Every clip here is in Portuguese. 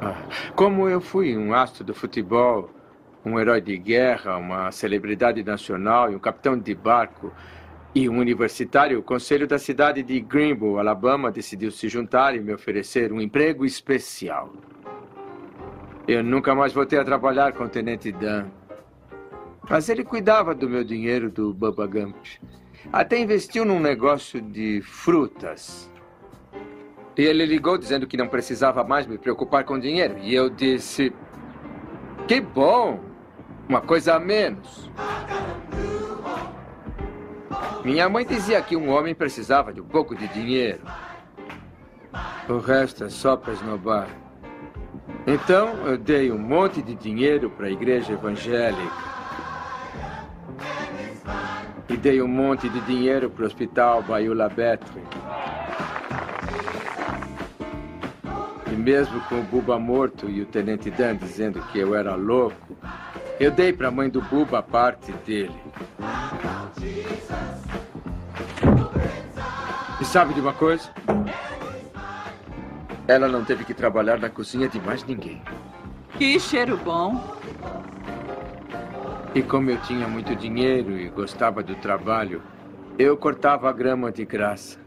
Ah, como eu fui um astro do futebol, um herói de guerra, uma celebridade nacional e um capitão de barco e um universitário, o conselho da cidade de Greenville, Alabama, decidiu se juntar e me oferecer um emprego especial. Eu nunca mais voltei a trabalhar com o Tenente Dan. Mas ele cuidava do meu dinheiro do Bubba Gump. Até investiu num negócio de frutas. E ele ligou dizendo que não precisava mais me preocupar com dinheiro. E eu disse: Que bom! Uma coisa a menos. Minha mãe dizia que um homem precisava de um pouco de dinheiro. O resto é só para esnobar. Então eu dei um monte de dinheiro para a igreja evangélica. E dei um monte de dinheiro para o hospital Baiula Betre. E mesmo com o Buba morto e o Tenente Dan dizendo que eu era louco, eu dei para a mãe do Buba a parte dele. E sabe de uma coisa? Ela não teve que trabalhar na cozinha de mais ninguém. Que cheiro bom. E como eu tinha muito dinheiro e gostava do trabalho, eu cortava a grama de graça.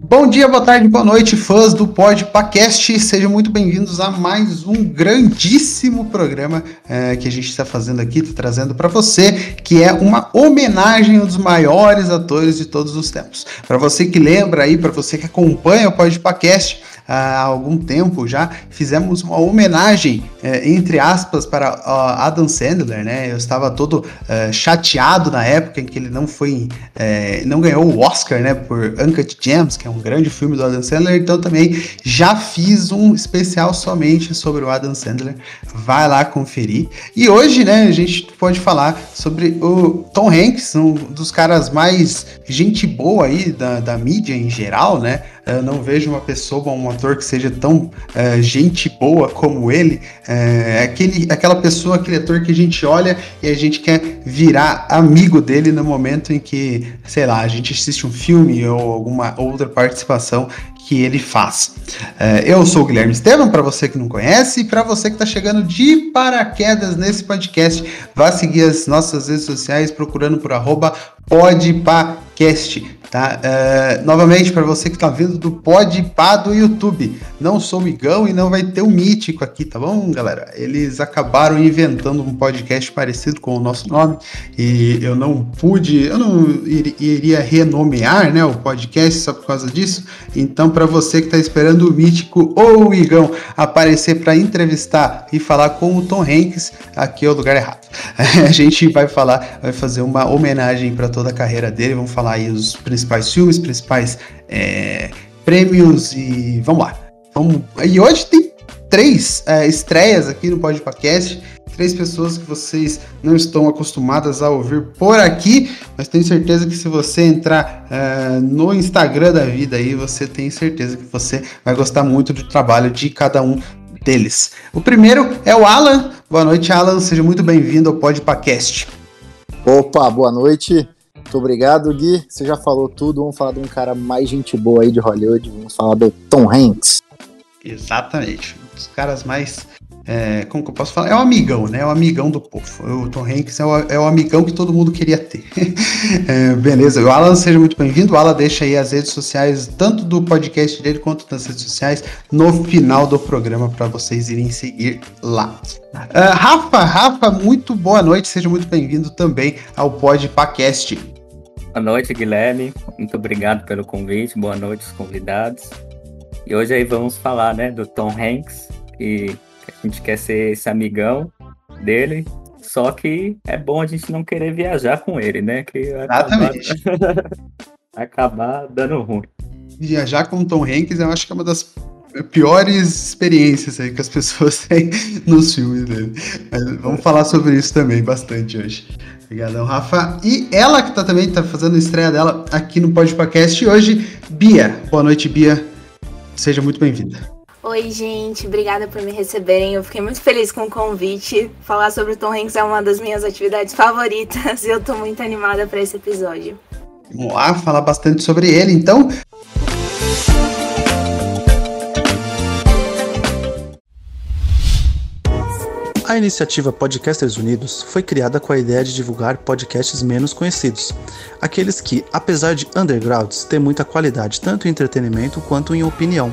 Bom dia, boa tarde, boa noite, fãs do Podpacast. Sejam muito bem-vindos a mais um grandíssimo programa é, que a gente está fazendo aqui, tá trazendo para você, que é uma homenagem aos maiores atores de todos os tempos. Para você que lembra aí, para você que acompanha o Podpacast, há algum tempo já, fizemos uma homenagem, é, entre aspas, para Adam Sandler, né? Eu estava todo uh, chateado na época em que ele não foi, é, não ganhou o Oscar, né, por Uncut Gems, que é um grande filme do Adam Sandler, então também já fiz um especial somente sobre o Adam Sandler. Vai lá conferir. E hoje, né, a gente pode falar sobre o Tom Hanks, um dos caras mais gente boa aí da, da mídia em geral, né? Eu não vejo uma pessoa, um ator que seja tão é, gente boa como ele. É, aquele, aquela pessoa, aquele ator que a gente olha e a gente quer virar amigo dele no momento em que, sei lá, a gente assiste um filme ou alguma outra participação que ele faz. É, eu sou o Guilherme Estevam, para você que não conhece, e para você que está chegando de paraquedas nesse podcast, vá seguir as nossas redes sociais procurando por arroba podpacast. Tá? Uh, novamente, para você que está vindo do Podpah do YouTube, não sou migão e não vai ter o um mítico aqui, tá bom, galera? Eles acabaram inventando um podcast parecido com o nosso nome e eu não pude, eu não ir, iria renomear né, o podcast só por causa disso. Então, para você que está esperando o mítico ou o igão aparecer para entrevistar e falar com o Tom Hanks, aqui é o lugar errado. A gente vai falar, vai fazer uma homenagem para toda a carreira dele, vamos falar aí os principais filmes, principais é, prêmios e vamos lá. Vamos... E hoje tem três é, estreias aqui no Podcast. Três pessoas que vocês não estão acostumadas a ouvir por aqui, mas tenho certeza que se você entrar é, no Instagram da vida aí, você tem certeza que você vai gostar muito do trabalho de cada um deles. O primeiro é o Alan. Boa noite, Alan. Seja muito bem-vindo ao Podcast. Opa, boa noite. Muito obrigado, Gui. Você já falou tudo. Vamos falar de um cara mais gente boa aí de Hollywood. Vamos falar do Tom Hanks. Exatamente. Um dos caras mais. É, como que eu posso falar? É o amigão, né? É o amigão do povo. O Tom Hanks é o, é o amigão que todo mundo queria ter. é, beleza. O Alan, seja muito bem-vindo. O Alan deixa aí as redes sociais, tanto do podcast dele quanto das redes sociais, no final do programa para vocês irem seguir lá. Uh, Rafa, Rafa, muito boa noite. Seja muito bem-vindo também ao Podcast. Boa noite, Guilherme. Muito obrigado pelo convite. Boa noite, os convidados. E hoje aí vamos falar, né, do Tom Hanks, e a gente quer ser esse amigão dele, só que é bom a gente não querer viajar com ele, né? Que Exatamente. Acabar, acabar dando ruim. Viajar com o Tom Hanks eu acho que é uma das piores experiências aí que as pessoas têm nos filmes dele. Mas vamos falar sobre isso também bastante hoje. Obrigadão, Rafa. E ela que tá também tá fazendo a estreia dela aqui no Podcast hoje, Bia. Boa noite, Bia. Seja muito bem-vinda. Oi, gente, obrigada por me receberem. Eu fiquei muito feliz com o convite. Falar sobre o Tom Hanks é uma das minhas atividades favoritas e eu tô muito animada para esse episódio. Vamos lá, falar bastante sobre ele, então. A iniciativa Podcasters Unidos foi criada com a ideia de divulgar podcasts menos conhecidos, aqueles que, apesar de undergrounds, têm muita qualidade tanto em entretenimento quanto em opinião.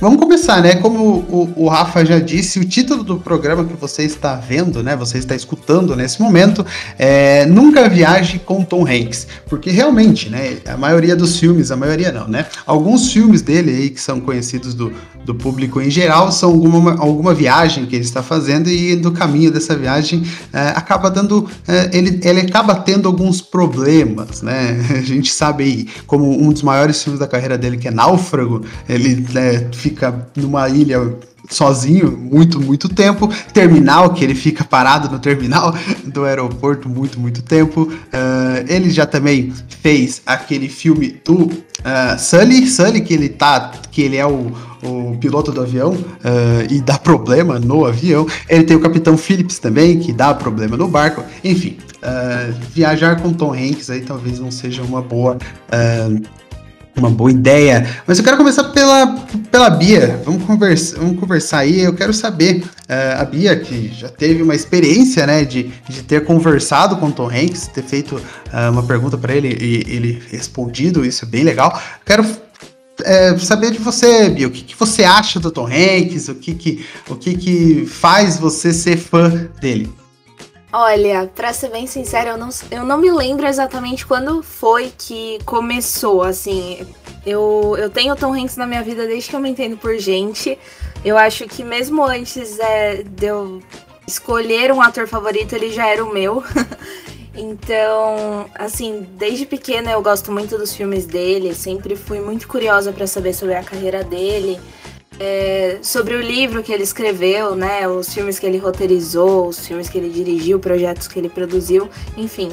Vamos começar, né? Como o, o, Rafa já disse, o título do programa que você está vendo, né? Você está escutando nesse momento é Nunca Viaje com Tom Hanks. Porque realmente, né? A maioria dos filmes, a maioria não, né? Alguns filmes dele aí que são conhecidos do, do público em geral são alguma, alguma viagem que ele está fazendo e no caminho dessa viagem é, acaba dando. É, ele, ele acaba tendo alguns problemas, né? A gente sabe aí, como um dos maiores filmes da carreira dele, que é Náufrago, ele né, fica numa ilha sozinho muito, muito tempo. Terminal, que ele fica parado no terminal do aeroporto muito, muito tempo. Uh, ele já também fez aquele filme do uh, Sully, Sully, que ele tá, que ele é o, o piloto do avião uh, e dá problema no avião. Ele tem o Capitão Phillips também, que dá problema no barco. Enfim, viajar com Tom Hanks aí talvez não seja uma boa uma boa ideia. Mas eu quero começar pela, pela Bia. Vamos conversar, vamos conversar aí. Eu quero saber, uh, a Bia, que já teve uma experiência, né, de, de ter conversado com o Tom Hanks, ter feito uh, uma pergunta para ele e ele respondido, isso é bem legal. Quero é, saber de você, Bia, o que, que, você acha do Tom Hanks, o que, que, o que, que faz você ser fã dele? Olha, pra ser bem sincera, eu não, eu não me lembro exatamente quando foi que começou, assim. Eu, eu tenho Tom Hanks na minha vida desde que eu me entendo por gente. Eu acho que mesmo antes é, de eu escolher um ator favorito, ele já era o meu. então, assim, desde pequena eu gosto muito dos filmes dele, sempre fui muito curiosa para saber sobre a carreira dele é, sobre o livro que ele escreveu, né? Os filmes que ele roteirizou, os filmes que ele dirigiu, projetos que ele produziu, enfim.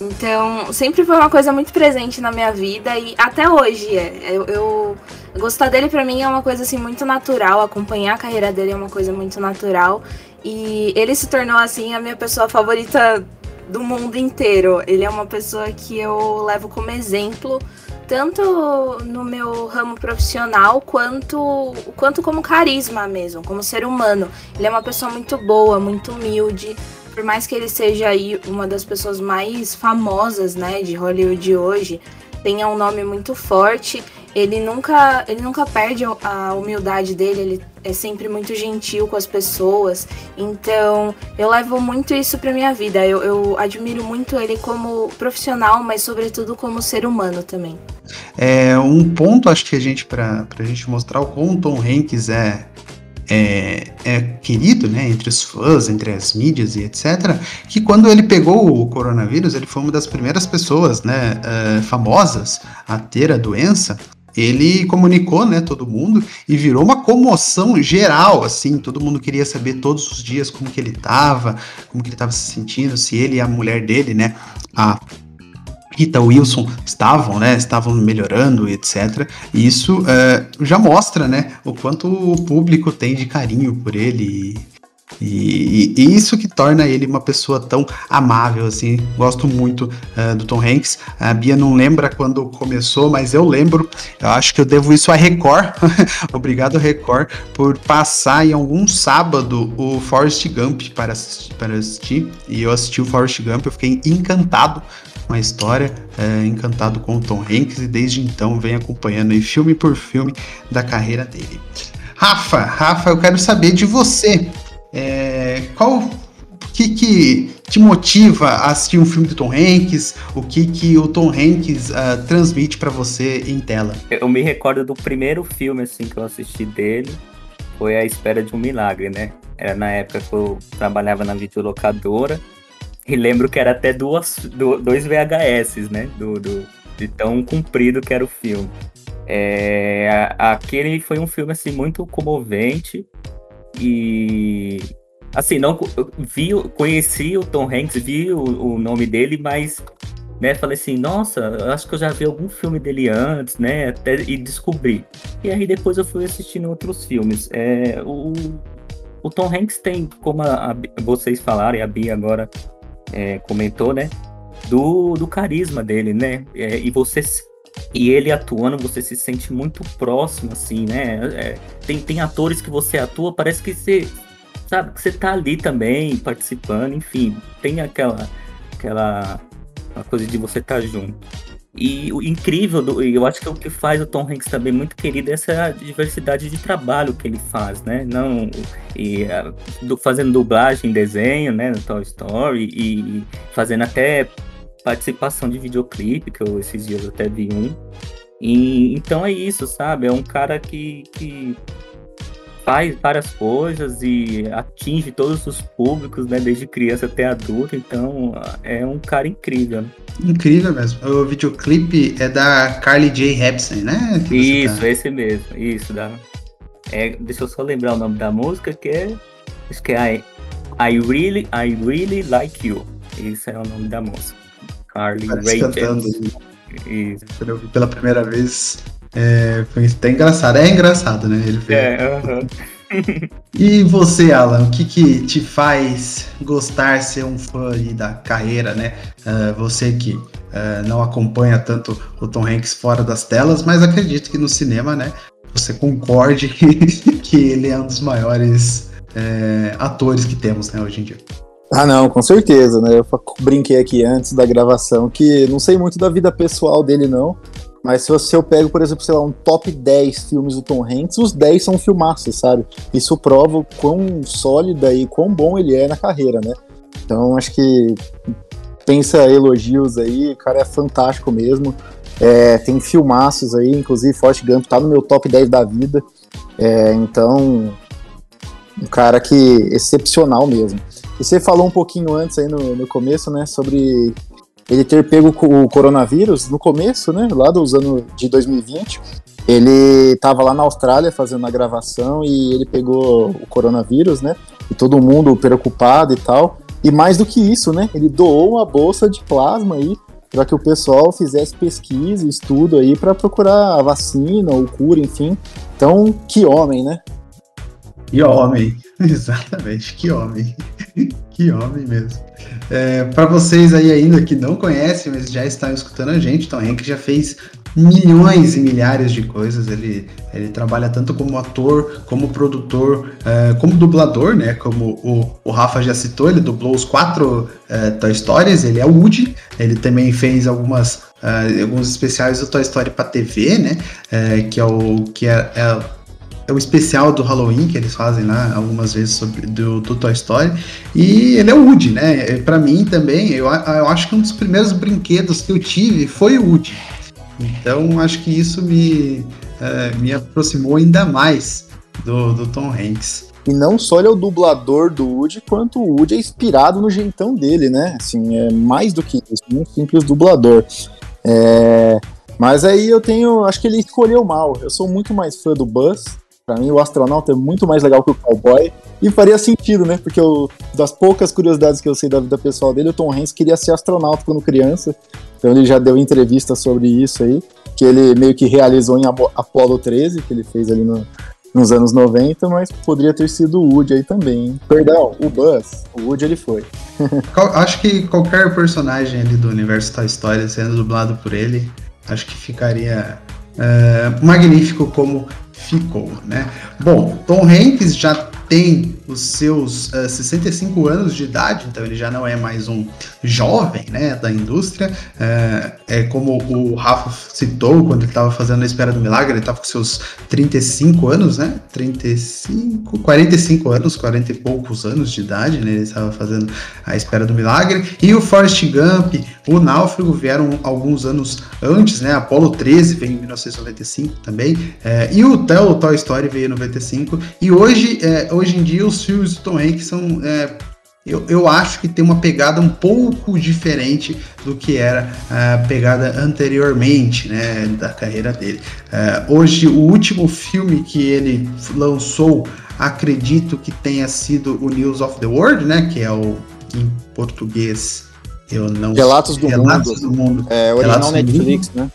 Então, sempre foi uma coisa muito presente na minha vida e até hoje é. Eu, eu gostar dele para mim é uma coisa assim muito natural, acompanhar a carreira dele é uma coisa muito natural e ele se tornou assim a minha pessoa favorita do mundo inteiro. Ele é uma pessoa que eu levo como exemplo tanto no meu ramo profissional quanto quanto como carisma mesmo, como ser humano. Ele é uma pessoa muito boa, muito humilde. Por mais que ele seja aí uma das pessoas mais famosas, né, de Hollywood hoje, tenha um nome muito forte, ele nunca, ele nunca perde a humildade dele, ele é sempre muito gentil com as pessoas. Então, eu levo muito isso para minha vida. Eu, eu admiro muito ele como profissional, mas sobretudo como ser humano também. É um ponto, acho que a gente, para a gente mostrar o quão Tom Hanks é, é, é, querido, né, entre os fãs, entre as mídias e etc., que quando ele pegou o coronavírus, ele foi uma das primeiras pessoas, né, uh, famosas a ter a doença, ele comunicou, né, todo mundo e virou uma comoção geral, assim, todo mundo queria saber todos os dias como que ele tava, como que ele tava se sentindo, se ele e a mulher dele, né, a Rita Wilson estavam, né, estavam melhorando, etc. E isso uh, já mostra, né, o quanto o público tem de carinho por ele e, isso que torna ele uma pessoa tão amável, assim. Gosto muito uh, do Tom Hanks. A Bia não lembra quando começou, mas eu lembro. Eu acho que eu devo isso a Record. Obrigado, Record, por passar em algum sábado o Forrest Gump para assistir, para assistir. E eu assisti o Forrest Gump, eu fiquei encantado com a história, uh, encantado com o Tom Hanks, e desde então venho acompanhando aí, filme por filme da carreira dele. Rafa, Rafa, eu quero saber de você. É, qual o que, que te motiva a assistir um filme do Tom Hanks? O que, que o Tom Hanks uh, transmite para você em tela? Eu me recordo do primeiro filme assim que eu assisti dele, foi A Espera de um Milagre, né? Era na época que eu trabalhava na videolocadora e lembro que era até duas, dois VHS, né? Do, do, de tão comprido que era o filme. É, aquele foi um filme assim muito comovente e assim, não vi, conheci o Tom Hanks, vi o, o nome dele, mas né? Falei assim, nossa, acho que eu já vi algum filme dele antes, né? Até, e descobri. E aí depois eu fui assistindo outros filmes. É, o, o Tom Hanks tem, como a, a, vocês falaram, e a Bia agora é, comentou, né? Do, do carisma dele, né? É, e você e ele atuando, você se sente muito próximo, assim, né? É, tem, tem atores que você atua, parece que você sabe que você tá ali também participando, enfim, tem aquela aquela coisa de você estar tá junto. E o incrível, do, eu acho que o que faz o Tom Hanks também muito querido é essa diversidade de trabalho que ele faz, né? Não, e, do, fazendo dublagem, desenho, né, no Toy Story, e, fazendo até participação de videoclipe, que eu esses dias até vi um. E, então é isso, sabe? É um cara que, que faz várias coisas e atinge todos os públicos, né, desde criança até adulto, então é um cara incrível. Né? Incrível mesmo. O videoclipe é da Carly J. Hepsen, né? Isso, tá... esse mesmo. Isso, da... É, deixa eu só lembrar o nome da música, que é. Acho que é I, I Really, I Really Like You. Esse é o nome da música. Carly Rae Jepsen. Pela primeira vez é, foi até engraçado. É engraçado, né? Ele fez. É, uh -huh. e você, Alan, o que, que te faz gostar ser um fã da carreira, né? Uh, você que uh, não acompanha tanto o Tom Hanks fora das telas, mas acredito que no cinema, né? Você concorde que ele é um dos maiores é, atores que temos, né, hoje em dia. Ah, não, com certeza, né? Eu brinquei aqui antes da gravação que não sei muito da vida pessoal dele, não. Mas se eu pego, por exemplo, sei lá, um top 10 filmes do Tom Hanks, os 10 são filmaços, sabe? Isso prova o quão sólida e quão bom ele é na carreira, né? Então acho que pensa elogios aí, o cara é fantástico mesmo. É, tem filmaços aí, inclusive Forte Gump tá no meu top 10 da vida. É, então, um cara que excepcional mesmo. E você falou um pouquinho antes aí no, no começo, né, sobre ele ter pego o coronavírus no começo, né, lá dos anos de 2020. Ele estava lá na Austrália fazendo a gravação e ele pegou o coronavírus, né? E todo mundo preocupado e tal. E mais do que isso, né? Ele doou uma bolsa de plasma aí para que o pessoal fizesse pesquisa, estudo aí para procurar a vacina ou cura, enfim. Então, que homem, né? Que homem, exatamente, que homem. que homem mesmo. É, para vocês aí ainda que não conhecem, mas já estão escutando a gente, Tom Hanks já fez milhões e milhares de coisas. Ele, ele trabalha tanto como ator, como produtor, é, como dublador, né? Como o, o Rafa já citou, ele dublou os quatro é, Toy Stories, ele é Woody. Ele também fez algumas, é, alguns especiais do Toy Story para TV, né? É, que é o que é, é é o especial do Halloween que eles fazem lá algumas vezes sobre do, do Toy Story. E ele é o Woody, né? Para mim também, eu, eu acho que um dos primeiros brinquedos que eu tive foi o Woody. Então acho que isso me, é, me aproximou ainda mais do, do Tom Hanks. E não só ele é o dublador do Woody, quanto o Woody é inspirado no jeitão dele, né? Assim, é mais do que isso, um simples dublador. É... Mas aí eu tenho. Acho que ele escolheu mal. Eu sou muito mais fã do Buzz, Pra mim, o astronauta é muito mais legal que o cowboy. E faria sentido, né? Porque eu, das poucas curiosidades que eu sei da vida pessoal dele, o Tom Hanks queria ser astronauta quando criança. Então ele já deu entrevista sobre isso aí, que ele meio que realizou em Apollo 13, que ele fez ali no, nos anos 90, mas poderia ter sido o Woody aí também. Hein? Perdão, o Buzz. O Woody ele foi. acho que qualquer personagem ali do universo Toy Story sendo dublado por ele, acho que ficaria é, magnífico como ficou, né? Bom, Tom Hanks já tem os seus uh, eh, 65 anos de idade, então ele já não é mais um jovem né, da indústria. Uh, é como o Rafa citou quando ele estava fazendo a Espera do Milagre, ele estava com seus 35 anos, né? 35, 45 anos, 40 e poucos anos de idade, né? Ele estava fazendo a Espera do Milagre. E o Forrest Gump, o Náufrago vieram alguns anos antes, né? Apollo 13 veio em 1995 também. Uh, e o, o Toy Story veio em 95. E hoje, hoje em dia, os filmes do Tom Hanks são. É, eu, eu acho que tem uma pegada um pouco diferente do que era a pegada anteriormente, né, da carreira dele. É, hoje, o último filme que ele lançou acredito que tenha sido o News of the World, né? Que é o em português. Eu não Relatos do Relatos Mundo. do Mundo. É, original Relatos Netflix, né?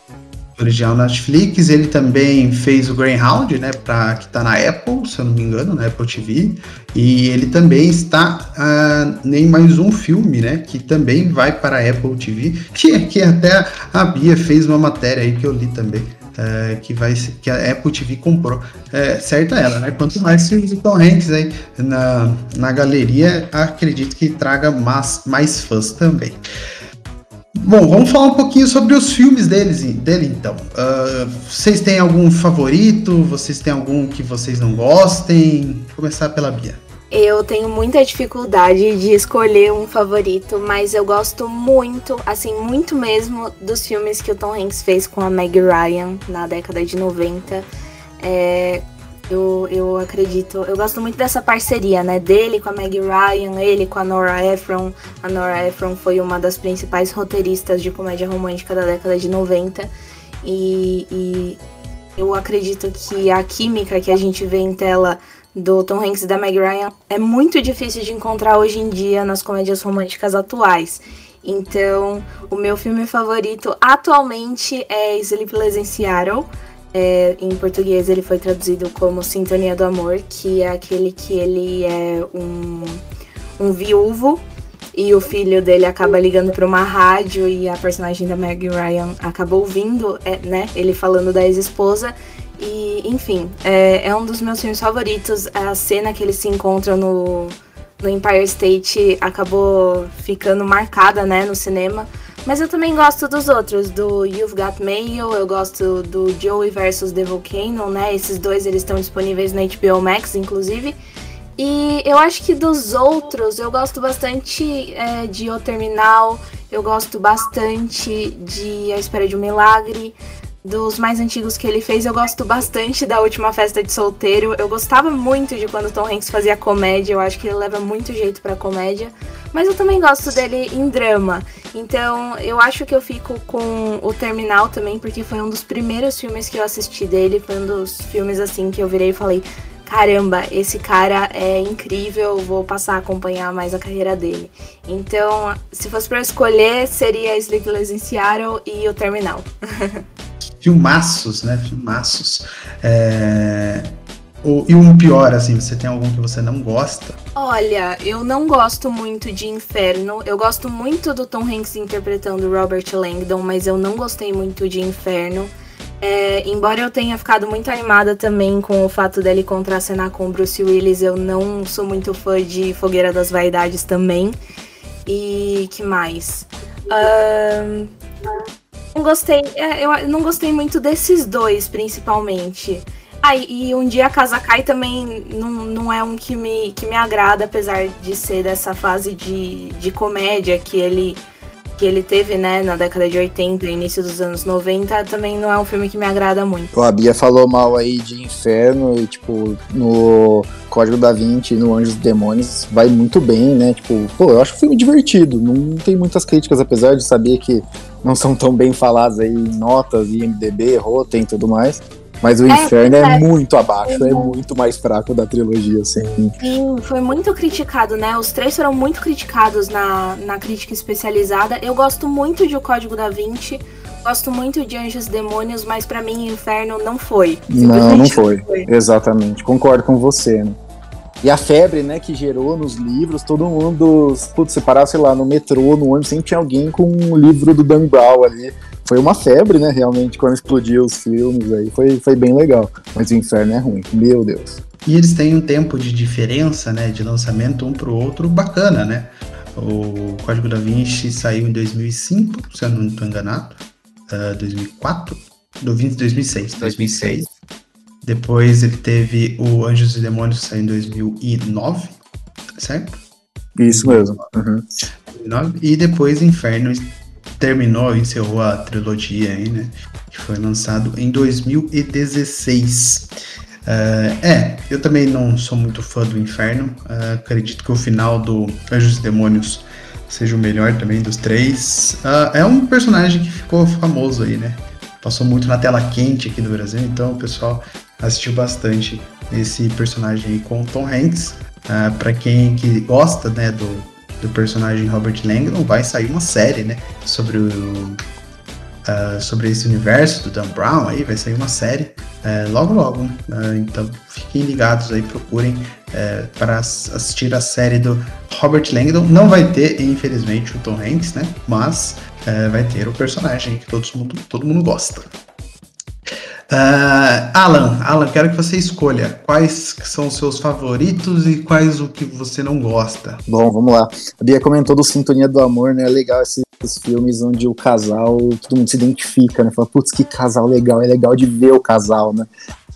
Original Netflix. Ele também fez o Greyhound, né? Pra, que tá na Apple, se eu não me engano, na Apple TV. E ele também está ah, em mais um filme, né? Que também vai para a Apple TV. Que, que até a Bia fez uma matéria aí que eu li também. eh, que vai que a Apple TV comprou. É, certo ela, né? Quanto mais filmes Hanks aí na, na galeria, acredito que traga mais, mais fãs também. Bom, vamos falar um pouquinho sobre os filmes deles, dele então. Ah, vocês têm algum favorito? Vocês têm algum que vocês não gostem? Vou começar pela Bia. Eu tenho muita dificuldade de escolher um favorito, mas eu gosto muito, assim, muito mesmo dos filmes que o Tom Hanks fez com a Meg Ryan na década de 90. É, eu, eu acredito, eu gosto muito dessa parceria, né? Dele com a Meg Ryan, ele com a Nora Ephron. A Nora Ephron foi uma das principais roteiristas de comédia romântica da década de 90. E, e eu acredito que a química que a gente vê em tela do Tom Hanks e da Meg Ryan é muito difícil de encontrar hoje em dia nas comédias românticas atuais. Então, o meu filme favorito atualmente é Sleepless in Seattle. É, em português ele foi traduzido como Sintonia do Amor, que é aquele que ele é um, um viúvo e o filho dele acaba ligando para uma rádio e a personagem da Meg Ryan acaba ouvindo, é, né, ele falando da ex-esposa e, enfim, é, é um dos meus filmes favoritos. A cena que eles se encontram no, no Empire State acabou ficando marcada, né, no cinema. Mas eu também gosto dos outros, do You've Got Mail, eu gosto do Joey versus The Volcano, né? Esses dois eles estão disponíveis na HBO Max, inclusive. E eu acho que dos outros, eu gosto bastante é, de O Terminal, eu gosto bastante de A Espera de um Milagre. Dos mais antigos que ele fez, eu gosto bastante da Última Festa de Solteiro. Eu gostava muito de quando Tom Hanks fazia comédia, eu acho que ele leva muito jeito pra comédia. Mas eu também gosto dele em drama. Então eu acho que eu fico com o Terminal também, porque foi um dos primeiros filmes que eu assisti dele. Foi um dos filmes assim que eu virei e falei: caramba, esse cara é incrível, vou passar a acompanhar mais a carreira dele. Então, se fosse eu escolher, seria Sleepless in Seattle e o Terminal. Filmaços, né? Filmaços. É, o- e um pior, assim, você tem algum que você não gosta? Olha, eu não gosto muito de Inferno. Eu gosto muito do Tom Hanks interpretando Robert Langdon, mas eu não gostei muito de Inferno. É, embora eu tenha ficado muito animada também com o fato dele contracenar com Bruce Willis, eu não sou muito fã de Fogueira das Vaidades também. E que mais? Ahn, não gostei, é, eu não gostei muito desses dois, principalmente. Ah, e Um Dia a Casa Cai também não, não é um que me, que me agrada, apesar de ser dessa fase de, de comédia que ele, que ele teve, né, na década de 80 e início dos anos 90, também não é um filme que me agrada muito. A Bia falou mal aí de Inferno e, tipo, no Código da Vinci no Anjos e Demônios vai muito bem, né? Tipo, pô, eu acho o filme divertido. Não tem muitas críticas, apesar de saber que não são tão bem faladas aí em notas, IMDB, Rotten e tudo mais. Mas o É, Inferno é, é. muito abaixo, é Uhum. muito mais fraco da trilogia, assim. Sim, foi muito criticado, né? Os três foram muito criticados na, na crítica especializada. Eu gosto muito de O Código da Vinci, gosto muito de Anjos e Demônios, mas pra mim Inferno não foi. Não, não Simplesmente foi. Exatamente, concordo com você, né? E a febre, né, que gerou nos livros, todo mundo, putz, você parar, sei lá, no metrô, no ônibus, sempre tinha alguém com um livro do Dan Brown ali. Foi uma febre, né, realmente, quando explodiu os filmes aí, foi, foi bem legal. Mas o Inferno é ruim, meu Deus. E eles têm um tempo de diferença, né, de lançamento um pro outro bacana, né? O Código da Vinci saiu em 2005, se eu não estou enganado. Ah, 2004? Do 20, 2006. 2006. Depois ele teve o Anjos e Demônios que saiu em 2009, certo? Isso mesmo. Uhum. 2009. E depois Inferno terminou, encerrou a trilogia aí, né? Que foi lançado em 2016. Ah, é, eu também não sou muito fã do Inferno. Ah, acredito que o final do Anjos e Demônios seja o melhor também dos três. Ah, é um personagem que ficou famoso aí, né? Passou muito na tela quente aqui do Brasil, então o pessoal assistiu bastante esse personagem com o Tom Hanks. Uh, para quem que gosta né, do, do personagem Robert Langdon, vai sair uma série né, sobre o, uh, sobre esse universo do Dan Brown aí, vai sair uma série uh, logo logo. Uh, então fiquem ligados aí, procurem para assistir a série do Robert Langdon. Não vai ter, infelizmente, o Tom Hanks, né? Mas vai ter o personagem que todo mundo, todo mundo gosta. Uh, Alan, Alan, quero que você escolha quais são os seus favoritos e quais o que você não gosta. Bom, vamos lá. A Bia comentou do Sintonia do Amor, né? É legal esses filmes onde o casal, todo mundo se identifica, né? Fala, putz, que casal legal, é legal de ver o casal, né?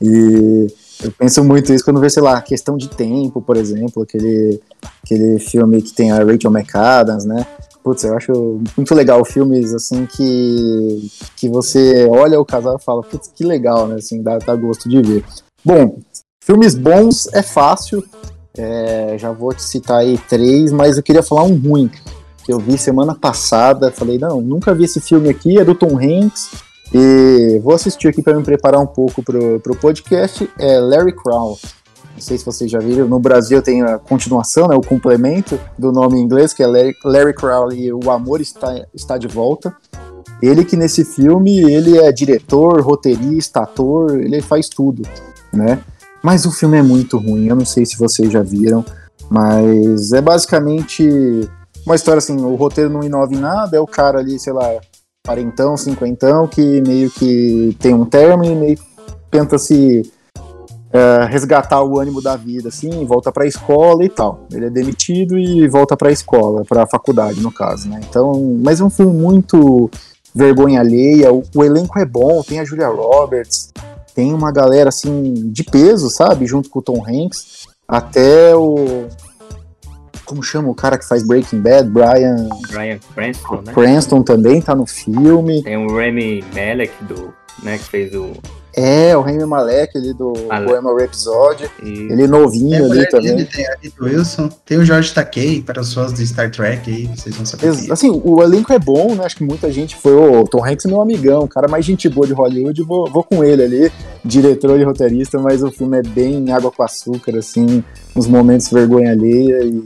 E eu penso muito isso quando vê, sei lá, Questão de Tempo, por exemplo, aquele, aquele filme que tem a Rachel McAdams, né? Putz, eu acho muito legal filmes assim que, que você olha o casal e fala, putz, que legal, né? Assim, dá, dá gosto de ver. Bom, filmes bons é fácil. É, já vou te citar aí três, mas eu queria falar um ruim que eu vi semana passada. Falei, não, nunca vi esse filme aqui, é do Tom Hanks. E vou assistir aqui para me preparar um pouco pro, pro podcast. É Larry Crown. Não sei se vocês já viram. No Brasil tem a continuação, né, o complemento do nome em inglês, que é Larry, Larry Crowley, O Amor Está, Está de Volta. Ele que nesse filme, ele é diretor, roteirista, ator, ele faz tudo, né? Mas o filme é muito ruim, eu não sei se vocês já viram, mas é basicamente uma história assim, o roteiro não inova em nada, é o cara ali, sei lá, quarentão, cinquentão, que meio que tem um termo e meio que tenta se é, resgatar o ânimo da vida, assim, volta para a escola e tal. Ele é demitido e volta para a escola, para a faculdade, no caso, né? Então, mas é um filme muito vergonha alheia. O, o, elenco é bom, tem a Julia Roberts, tem uma galera assim de peso, sabe, junto com o Tom Hanks. Até o como chama o cara que faz Breaking Bad, Brian Brian Cranston, né? Cranston também tá no filme. Tem o Remy Malek do, né, que fez o é, o Remy Malek ali do Bohemian Rhapsody. E... Ele novinho é, ali também. Dele, tem a Rita Wilson. Tem o George Takei, para os fãs de Star Trek aí, vocês vão saber. Ex assim, o elenco é bom, né? Acho que muita gente foi, o Tom Hanks é meu amigão, o cara mais gente boa de Hollywood, vou, vou com ele ali, diretor e roteirista, mas o filme é bem água com açúcar, assim, uns momentos vergonha alheia e...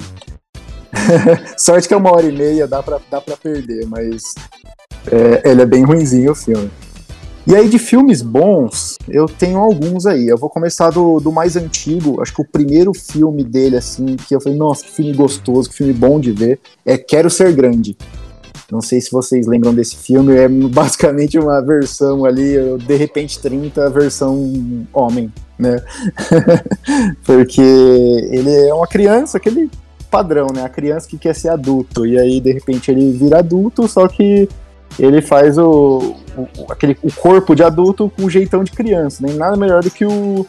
Sorte que é uma hora e meia, dá pra, dá pra perder, mas é, ele é bem ruinzinho o filme. E aí, de filmes bons, eu tenho alguns aí. Eu vou começar do, do mais antigo. Acho que o primeiro filme dele, assim, que eu falei, nossa, que filme gostoso, que filme bom de ver, é Quero Ser Grande. Não sei se vocês lembram desse filme, é basicamente uma versão ali, de repente 30, versão homem, né? Porque ele é uma criança, aquele padrão, né? A criança que quer ser adulto, e aí de repente ele vira adulto, só que ele faz o, o, aquele, o corpo de adulto com o jeitão de criança, nem né? nada melhor do que o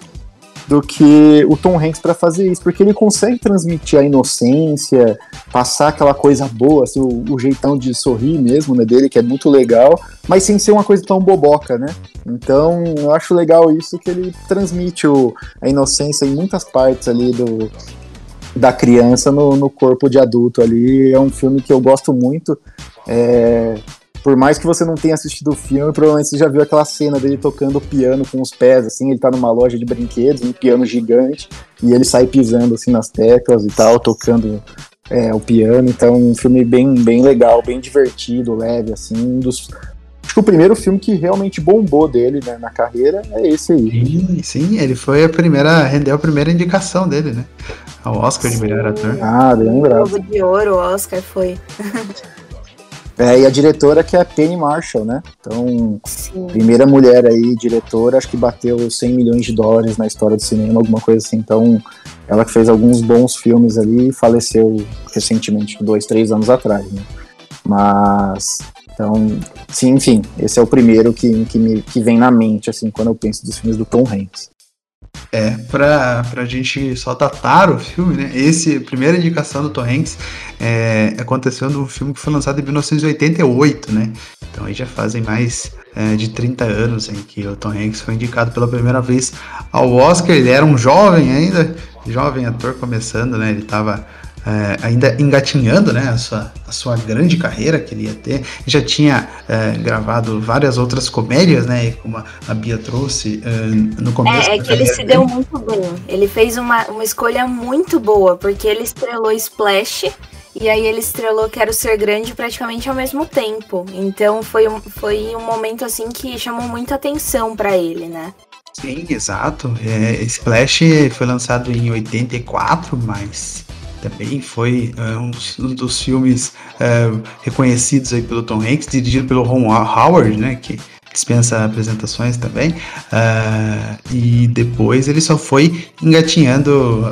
do que o Tom Hanks para fazer isso, porque ele consegue transmitir a inocência, passar aquela coisa boa, assim, o, o, jeitão de sorrir mesmo, né, dele, que é muito legal, mas sem ser uma coisa tão boboca, né? Então, eu acho legal isso que ele transmite o, a inocência em muitas partes ali do da criança no, no corpo de adulto ali. É um filme que eu gosto muito. É, por mais que você não tenha assistido o filme, provavelmente você já viu aquela cena dele tocando piano com os pés, assim, ele tá numa loja de brinquedos, um piano gigante, e ele sai pisando assim nas teclas e tal, tocando é, o piano. Então, um filme bem, bem legal, bem divertido, leve, assim, um dos. Acho que o primeiro filme que realmente bombou dele né, na carreira é esse aí. Sim, sim, ele foi a primeira, rendeu a primeira indicação dele, né? Ao Oscar de melhor ator. Ah, bem lembrado. O de Ouro, o Oscar foi. É, e a diretora que é a Penny Marshall, né? Então, Sim. primeira mulher aí, diretora, acho que bateu 100 milhões de dólares na história do cinema, alguma coisa assim. Então, ela que fez alguns bons filmes ali e faleceu recentemente, dois, três anos atrás, né? Mas, então, sim, enfim, esse é o primeiro que, que, me, que vem na mente, assim, quando eu penso dos filmes do Tom Hanks. É, pra, pra gente só datar o filme, né? Esse, primeira indicação do Tom Hanks é, aconteceu no filme que foi lançado em 1988, né? Então aí já fazem mais é, de 30 anos em que o Tom Hanks foi indicado pela primeira vez ao Oscar. Ele era um jovem ainda, jovem ator começando, né? Ele tava é, ainda engatinhando né, a, sua, a sua grande carreira que ele ia ter. Já tinha é, gravado várias outras comédias, né? Como a, Bia trouxe é, no começo. É, é que ele se deu muito bem. Ele fez uma, uma escolha muito boa, porque ele estrelou Splash. E aí ele estrelou Quero Ser Grande praticamente ao mesmo tempo. Então foi um, foi um momento assim que chamou muita atenção para ele, né? Sim, exato. É, Splash foi lançado em 84, mas também foi é, um, dos, filmes é, reconhecidos aí pelo Tom Hanks, dirigido pelo Ron Howard, né, que dispensa apresentações também. Uh, e depois ele só foi engatinhando,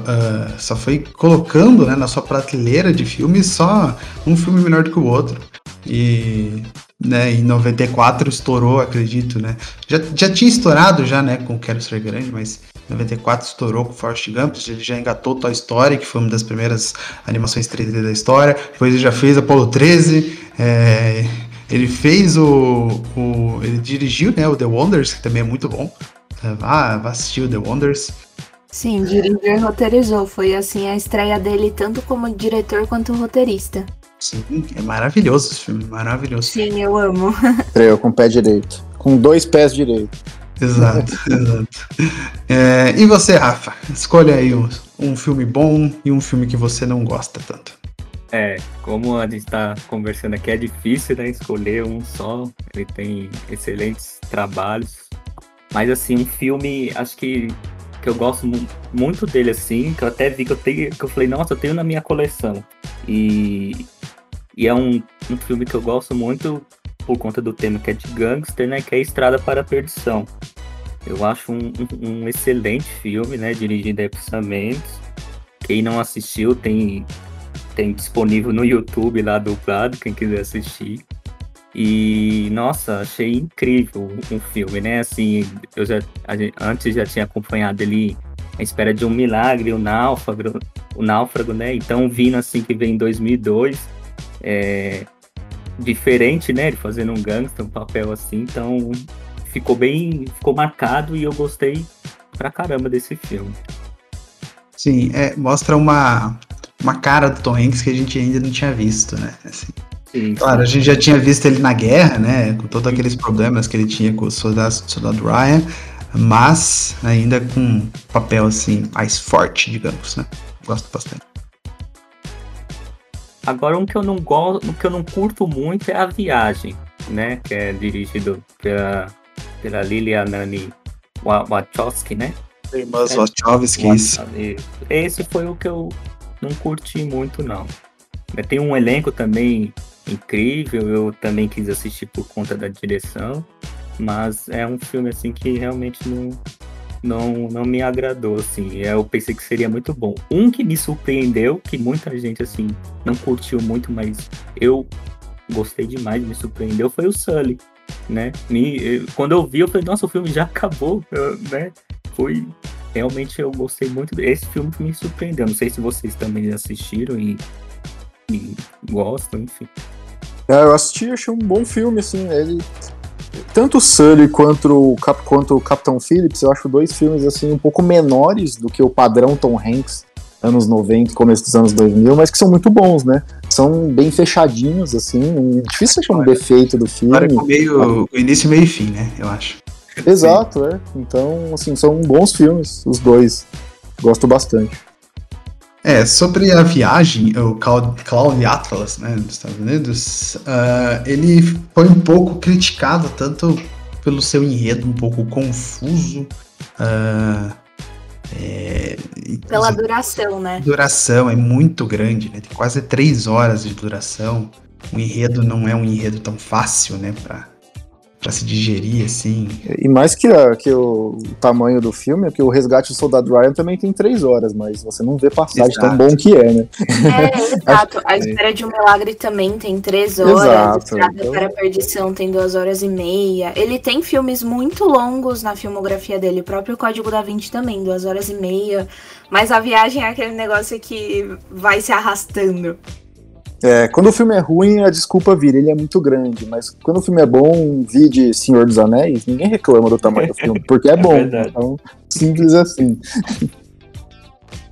só foi colocando né, na sua prateleira de filmes só um filme melhor do que o outro. E né, em 94 estourou, acredito, né? Já, já tinha estourado já, né, com Quero Ser Grande, mas 94 estourou com Forrest Gump, ele já engatou Toy Story, que foi uma das primeiras animações 3D da história, depois ele já fez Apollo 13, é, ele fez o, o, ele dirigiu, né, o The Wonders, que também é muito bom, vá, vá assistir o The Wonders. Sim, dirigiu e roteirizou, foi assim a estreia dele tanto como diretor quanto roteirista. Sim, é maravilhoso esse filme, maravilhoso. Sim, eu amo. Estreou com o pé direito, com dois pés direitos. Exato, exato. É, e você, Rafa? Escolha aí um, um filme bom e um filme que você não gosta tanto. É, como a gente está conversando aqui, é difícil né, escolher um só. Ele tem excelentes trabalhos. Mas assim, um filme, acho que, que eu gosto muito dele, assim, que eu até vi que eu tenho, que eu falei, nossa, eu tenho na minha coleção. E, e é um, um filme que eu gosto muito por conta do tema que é de gangster, né? Que é Estrada para a Perdição. Eu acho um, um, excelente filme, né? Dirigido Sam Mendes. Quem não assistiu tem, tem disponível no YouTube lá dublado, quem quiser assistir. E nossa, achei incrível um filme, né? Assim, eu já antes já tinha acompanhado ele à espera de um milagre, o náufrago, o náufrago, né? Então vindo assim que vem em 2002, é, diferente, né? Ele fazendo um gangster, um papel assim, então ficou bem, ficou marcado e eu gostei pra caramba desse filme. Sim, é, mostra uma, uma cara do Tom Hanks que a gente ainda não tinha visto, né? Assim, sim, claro, a gente já tinha visto ele na guerra, né? Com todos aqueles problemas que ele tinha com o soldado, soldado Ryan, mas ainda com um papel assim mais forte, digamos, né? Gosto bastante. Agora um que eu não gosto, um que eu não curto muito é a viagem, né? Que é dirigido pela, pela Lilianani Wachowski, né? Irmãs é, Wachowski, isso. Esse foi o que eu não curti muito, não. Tem um elenco também incrível, eu também quis assistir por conta da direção, mas é um filme assim que realmente não, não, não me agradou, assim. Eu pensei que seria muito bom. Um que me surpreendeu, que muita gente, assim, não curtiu muito, mas eu gostei demais, me surpreendeu, foi o Sully, né? Me, quando eu vi, eu falei, nossa, o filme já acabou, né? Foi... Realmente eu gostei muito desse filme me surpreendeu. Não sei se vocês também assistiram e, e gostam, enfim. É, eu assisti, achei um bom filme, assim, ele tanto o Sully quanto o, Cap, quanto o Capitão Phillips, eu acho dois filmes assim um pouco menores do que o padrão Tom Hanks anos 90 começo dos anos 2000, mas que são muito bons, né? São bem fechadinhos, assim, difícil achar um defeito do filme. Com meio, início, meio e fim, né? Eu acho. Exato, é. Então, assim, são bons filmes, os dois. Gosto bastante. É, sobre a viagem, o Cloud Atlas, né, dos Estados Unidos, uh, ele foi um pouco criticado tanto pelo seu enredo um pouco confuso, uh, é, pela duração, né? Duração é muito grande, né? Tem quase três horas de duração. O enredo não é um enredo tão fácil, né, para para se digerir, assim. E mais que, a, que o, tamanho do filme, é que o Resgate do Soldado Ryan também tem três horas, mas você não vê passagem exato. tão bom que é, né? É, exato. A Espera de um Milagre também tem três horas, exato. Estrada então... para a Perdição tem duas horas e meia. Ele tem filmes muito longos na filmografia dele, o próprio Código da Vinci também, duas horas e meia. Mas a viagem é aquele negócio que vai se arrastando. É, quando o filme é ruim, a desculpa vira, ele é muito grande, mas quando o filme é bom, de Senhor dos Anéis, ninguém reclama do tamanho do filme, porque é, é bom. Então, simples assim.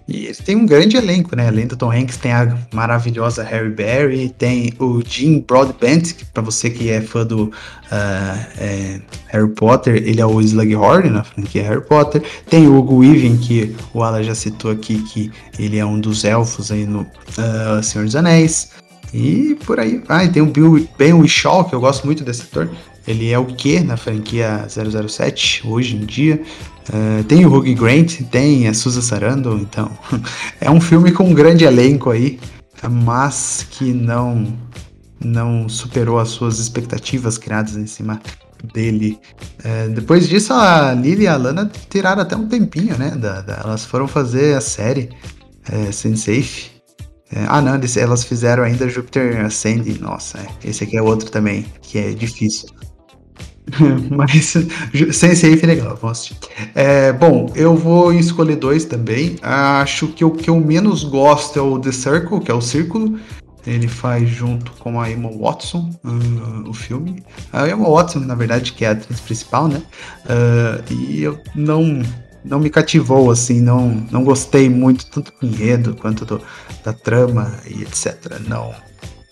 E ele tem um grande elenco, né? Além do Tom Hanks, tem a maravilhosa Harry Berry, tem o Jim Broadbent, que para você que é fã do uh, é, Harry Potter, ele é o Slughorn na franquia Harry Potter. Tem o Hugo Weaving, que o Ala já citou aqui, que ele é um dos elfos aí no uh, Senhor dos Anéis. E por aí vai. Tem o Bill Ben Whishaw, que eu gosto muito desse ator. Ele é o que na franquia 007 hoje em dia. Uh, tem o Hugh Grant, tem a Susan Sarandon, então é um filme com um grande elenco aí, mas que não não superou as suas expectativas criadas em cima dele. Uh, depois disso, a Lily e a Lana tiraram até um tempinho, né? Da, da, elas foram fazer a série uh, Sense8. Ah, não, elas fizeram ainda Jupiter Ascending. Nossa, esse aqui é outro também, que é difícil. Mas sem safe é legal, assistir. É, bom, eu vou escolher dois também. Acho que o que eu menos gosto é o The Circle, que é o Círculo. Ele faz junto com a Emma Watson uh, o filme. A Emma Watson, na verdade, que é a atriz principal, né? Uh, e eu não não me cativou, assim, não, não gostei muito tanto do enredo quanto do, da trama e etc. Não,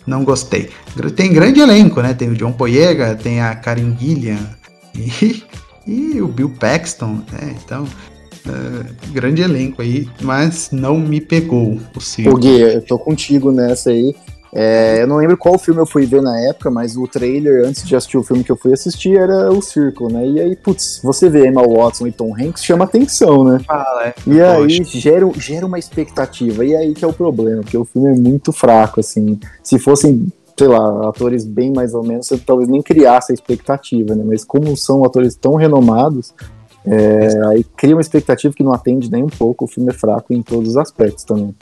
não gostei. Tem grande elenco, né? Tem o John Boyega, tem a Karen Gillian e, e o Bill Paxton, né? Então, uh, grande elenco aí, mas não me pegou o. Ô Gui, eu tô contigo nessa aí. É, eu não lembro qual filme eu fui ver na época, mas o trailer, antes de assistir o filme que eu fui assistir, era o Círculo, né? E aí, putz, você vê Emma Watson e Tom Hanks, chama atenção, né? Ah, é. E aí gera, gera uma expectativa. E aí que é o problema, porque o filme é muito fraco, assim. Se fossem sei lá, atores bem mais ou menos, você talvez nem criasse a expectativa, né? Mas como são atores tão renomados, é, aí cria uma expectativa que não atende nem um pouco, o filme é fraco em todos os aspectos também.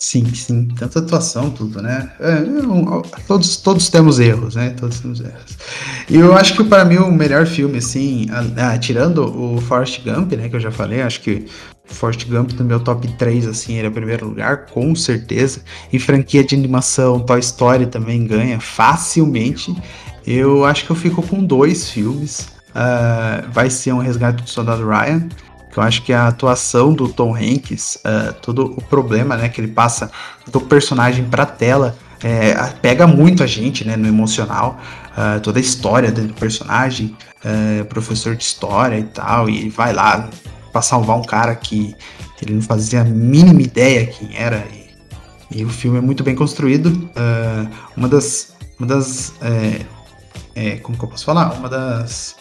Sim, sim. Tanta atuação, tudo, né? É, todos, todos temos erros, né? Todos temos erros. E eu acho que para mim o melhor filme, assim, ah, tirando o Forrest Gump, né? Que eu já falei, acho que Forrest Gump no meu top 3, assim, ele é o primeiro lugar, com certeza. E franquia de animação, Toy Story também ganha facilmente. Eu acho que eu fico com dois filmes. Uh, vai ser um Resgate do Soldado Ryan eu acho que a atuação do Tom Hanks, uh, todo o problema né, que ele passa do personagem para tela, é, pega muito a gente né, no emocional, uh, toda a história do personagem, uh, professor de história e tal, e vai lá para salvar um cara que ele não fazia a mínima ideia quem era, e, e o filme é muito bem construído. Uma das. Uma das é, como que eu posso falar? Uma das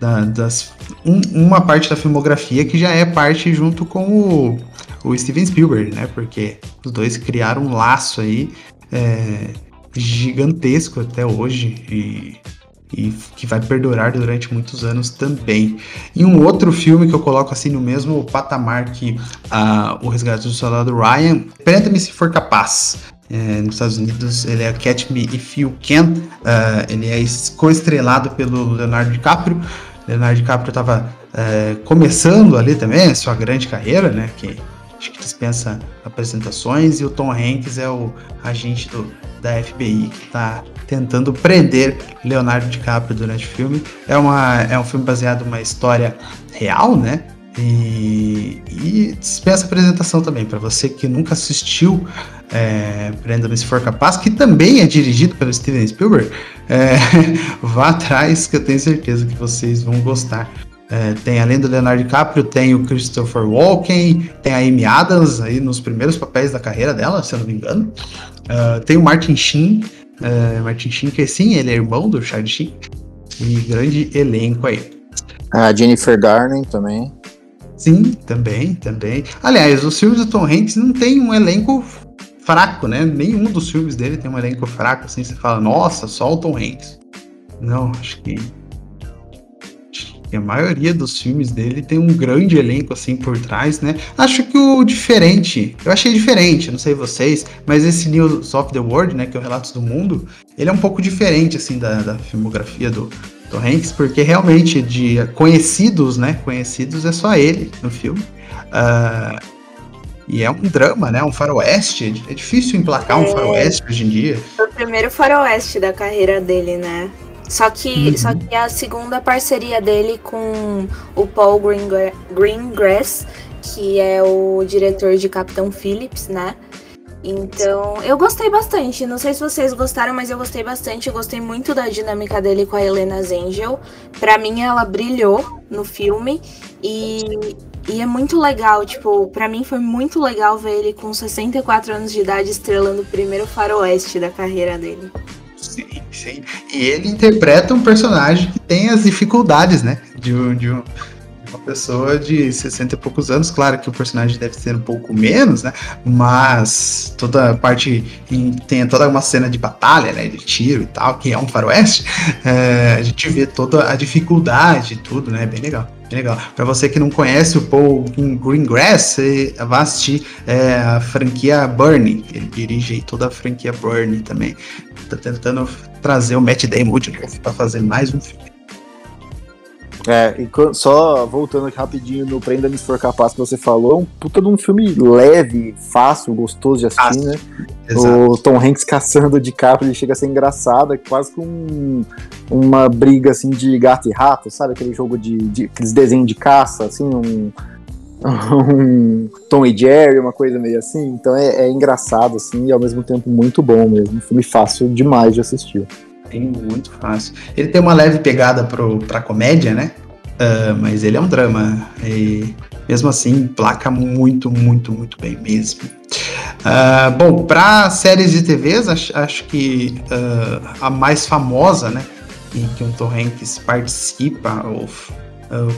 da, das, um, uma parte da filmografia que já é parte junto com o, o Steven Spielberg, né? Porque os dois criaram um laço aí é, gigantesco até hoje e, e que vai perdurar durante muitos anos também. E um outro filme que eu coloco assim no mesmo patamar que uh, O Resgate do Soldado Ryan, Prenda-me se for capaz. É, nos Estados Unidos ele é Catch Me If You Can, uh, ele é co-estrelado pelo Leonardo DiCaprio. Leonardo DiCaprio estava uh, começando ali também a sua grande carreira, né? Que acho que dispensa apresentações, e o Tom Hanks é o agente do, da FBI que está tentando prender Leonardo DiCaprio durante o filme. É, uma, é um filme baseado numa história real, né? E, e dispensa apresentação também para você que nunca assistiu é, Prenda-me se for capaz, que também é dirigido pelo Steven Spielberg. É, vá atrás que eu tenho certeza que vocês vão gostar. É, tem além do Leonardo DiCaprio, tem o Christopher Walken, tem a Amy Adams aí nos primeiros papéis da carreira dela, se eu não me engano. Uh, tem o Martin Sheen, uh, Martin Sheen que sim, ele é irmão do Charlie Sheen. E grande elenco aí. A Jennifer Garner também. Sim, também, também. Aliás, os filmes do Tom Hanks não tem um elenco fraco, né? Nenhum dos filmes dele tem um elenco fraco, assim, você fala, nossa, só o Tom Hanks. Não, acho que, acho que a maioria dos filmes dele tem um grande elenco, assim, por trás, né? Acho que o diferente, eu achei diferente, não sei vocês, mas esse News of the World, né, que é o Relatos do Mundo, ele é um pouco diferente, assim, da, da filmografia do, Tom Hanks, porque realmente de conhecidos, né? Conhecidos é só ele no filme. Uh, e é um drama, né? Um faroeste. É difícil emplacar é, um faroeste hoje em dia. o primeiro faroeste da carreira dele, né? Só que, uhum. só que a segunda parceria dele com o Paul Greengrass, que é o diretor de Capitão Phillips, né? Então, eu gostei bastante. Não sei se vocês gostaram, mas eu gostei bastante. Eu gostei muito da dinâmica dele com a Helena Zengel. Pra mim, ela brilhou no filme. E, e é muito legal. Tipo, pra mim foi muito legal ver ele com 64 anos de idade estrelando o primeiro faroeste da carreira dele. Sim, sim. E ele interpreta um personagem que tem as dificuldades, né? De um, de um, uma pessoa de 60 e poucos anos. Claro que o personagem deve ser um pouco menos, né? Mas toda a parte. Tem toda uma cena de batalha, né? De tiro e tal, que é um faroeste. É, a gente vê toda a dificuldade e tudo, né? Bem legal. Bem legal. Para você que não conhece o Paul Greengrass, vá assistir é, a franquia Burnie. Ele dirige toda a franquia Burnie também. Tá tentando trazer o Matt Damon de novo para fazer mais um filme. É, e só voltando aqui rapidinho no Prenda-me Se For Capaz que você falou, é um puta de um filme leve, fácil, gostoso de assistir, né? Exato. O Tom Hanks caçando de capa, ele chega a ser engraçado, é quase com uma briga assim de gato e rato, sabe? Aquele jogo de, de aqueles desenhos de caça, assim, um, um Tom e Jerry, uma coisa meio assim. Então é, é engraçado, assim, e ao mesmo tempo muito bom mesmo. Um filme fácil demais de assistir muito fácil. Ele tem uma leve pegada pro, pra comédia, né? Uh, mas ele é um drama. E mesmo assim, placa muito, muito, muito bem mesmo. Uh, bom, para séries de TVs, acho, acho que uh, a mais famosa, né? Em que o Tom Hanks participa, ou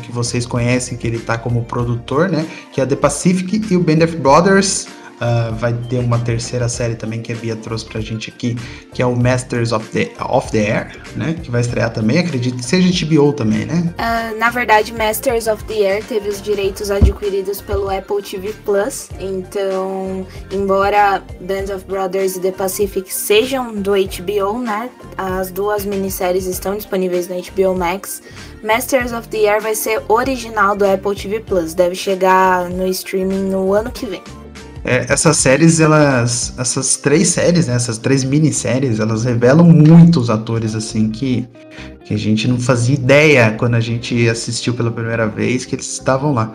que vocês conhecem, que ele está como produtor, né? Que é a The Pacific e o Band of Brothers. Uh, vai ter uma terceira série também que a Bia trouxe pra gente aqui, que é o Masters of the, of the Air, né? Que vai estrear também, acredito que seja HBO também, né? Uh, na verdade, Masters of the Air teve os direitos adquiridos pelo Apple TV Plus, então, embora Band of Brothers e The Pacific sejam do HBO, né? As duas minisséries estão disponíveis na HBO Max. Masters of the Air vai ser original do Apple TV Plus, deve chegar no streaming no ano que vem é, essas séries, elas. Essas três séries, né? Essas três minisséries, elas revelam muitos atores, assim, que, que a gente não fazia ideia quando a gente assistiu pela primeira vez que eles estavam lá.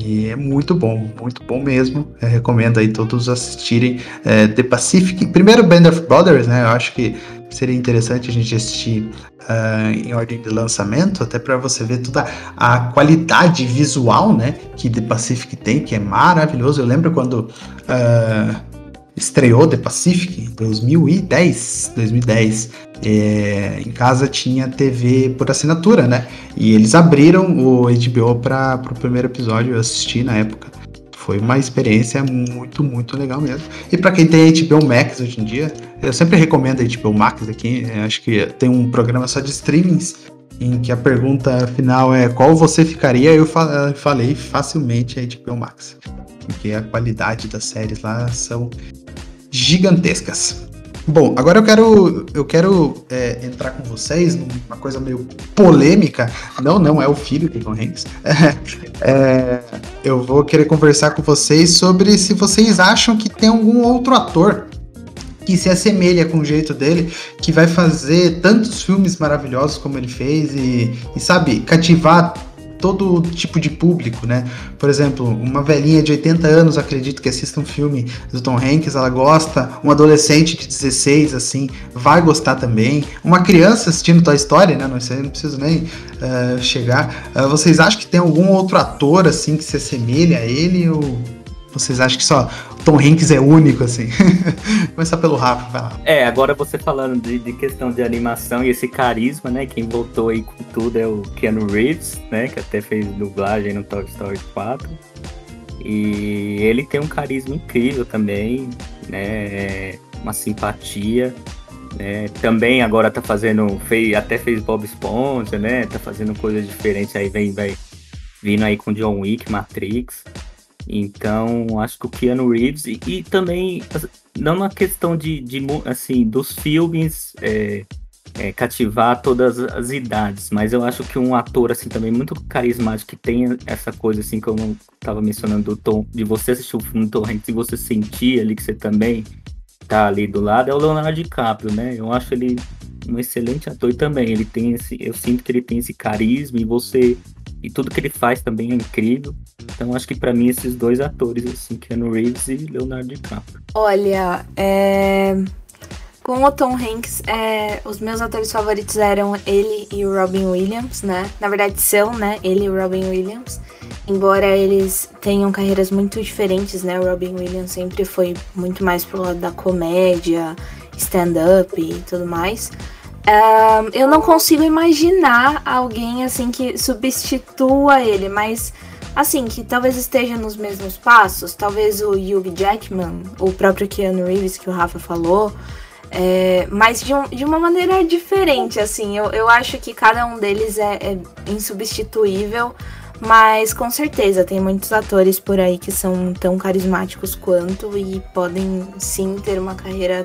E é muito bom, muito bom mesmo. Eu recomendo aí todos assistirem é, The Pacific. Primeiro Band of Brothers, né? Eu acho que seria interessante a gente assistir uh, em ordem de lançamento, até para você ver toda a qualidade visual, né, que The Pacific tem, que é maravilhoso. Eu lembro quando uh, estreou The Pacific em 2010, 2010. É, em casa tinha TV por assinatura, né? E eles abriram o HBO para o primeiro episódio, eu assisti na época. Foi uma experiência muito, muito legal mesmo. E para quem tem HBO Max hoje em dia, eu sempre recomendo a HBO Max aqui. Acho que tem um programa só de streamings em que a pergunta final é qual você ficaria. Eu falei facilmente a HBO Max, porque a qualidade das séries lá são gigantescas. Bom, agora eu quero, eu quero é, entrar com vocês numa coisa meio polêmica. Não, não é o filho do Tom Hanks. É, eu vou querer conversar com vocês sobre se vocês acham que tem algum outro ator que se assemelha com o jeito dele, que vai fazer tantos filmes maravilhosos como ele fez e, e sabe, cativar todo tipo de público, né? Por exemplo, uma velhinha de 80 anos, acredito que assista um filme do Tom Hanks, ela gosta, um adolescente de 16, assim, vai gostar também. Uma criança assistindo Toy Story, né? Não não preciso nem uh, chegar. Uh, vocês acham que tem algum outro ator, assim, que se assemelha a ele ou vocês acham que só Tom Hanks é único, assim? Começar pelo Rafa, vai lá. É, agora você falando de, de, questão de animação e esse carisma, né? Quem voltou aí com tudo é o Keanu Reeves, né? Que até fez dublagem no Toy Story 4. E ele tem um carisma incrível também, né? Uma simpatia. Né? Também agora tá fazendo, fez, até fez Bob Esponja, né? Tá fazendo coisas diferentes aí, vem, vai vindo aí com John Wick, Matrix. Então, acho que o Keanu Reeves, e, e também, não na questão de, de assim, dos filmes é, é, cativar todas as idades, mas eu acho que um ator, assim, também muito carismático, que tem essa coisa, assim, que eu estava mencionando do tom, de você assistir o filme Hanks e você sentir ali que você também tá ali do lado, é o Leonardo DiCaprio, né? Eu acho ele um excelente ator e também ele tem esse, eu sinto que ele tem esse carisma e você E tudo que ele faz também é incrível. Então acho que para mim esses dois atores, assim, Keanu Reeves e Leonardo DiCaprio. Olha, é... com o Tom Hanks, é... os meus atores favoritos eram ele e o Robin Williams, né? Na verdade são, né? Ele e o Robin Williams. Embora eles tenham carreiras muito diferentes, né? O Robin Williams sempre foi muito mais pro lado da comédia, stand-up e tudo mais. Eu não consigo imaginar alguém assim que substitua ele, mas assim, que talvez esteja nos mesmos passos. Talvez o Hugh Jackman, o próprio Keanu Reeves que o Rafa falou. É, mas de, um, de, uma maneira diferente, assim. Eu, eu acho que cada um deles é, é insubstituível. Mas com certeza tem muitos atores por aí que são tão carismáticos quanto e podem sim ter uma carreira